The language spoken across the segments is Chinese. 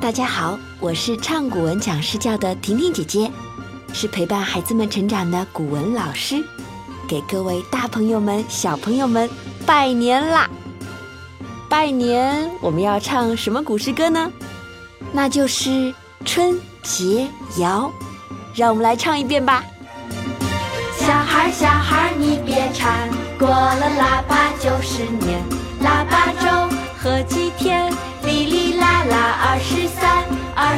大家好，我是唱古文讲诗教的婷婷姐姐，是陪伴孩子们成长的古文老师，给各位大朋友们、小朋友们拜年啦！拜年，我们要唱什么古诗歌呢？那就是《春节谣》，让我们来唱一遍吧。小孩小孩你别馋，过了腊八就是年，腊八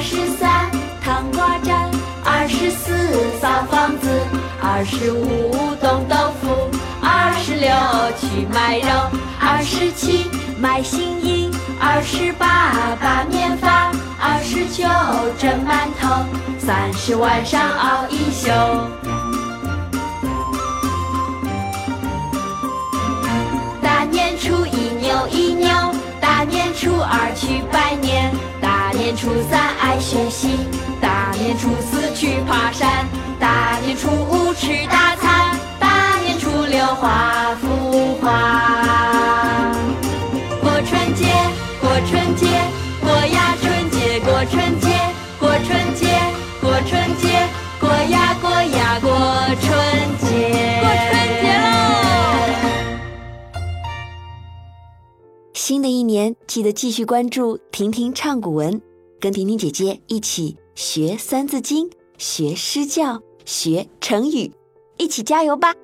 十三糖瓜粘，二十四扫房子，二十五冻豆腐，二十六去买肉，二十七买新衣，二十八把面发，二十九蒸馒头，三十晚上熬一宿。大年初一扭一扭，大年初二去拜年，大年初三爱学习，大年初四去爬山，大年初五吃大餐，大年初六画幅画。过春节，过春节，过呀春节，过春节，过春节，过春节，过呀过呀过春节。过春节喽！新的一年，记得继续关注婷婷唱古文，跟婷婷姐姐一起学《三字经》，学诗教，学成语，一起加油吧！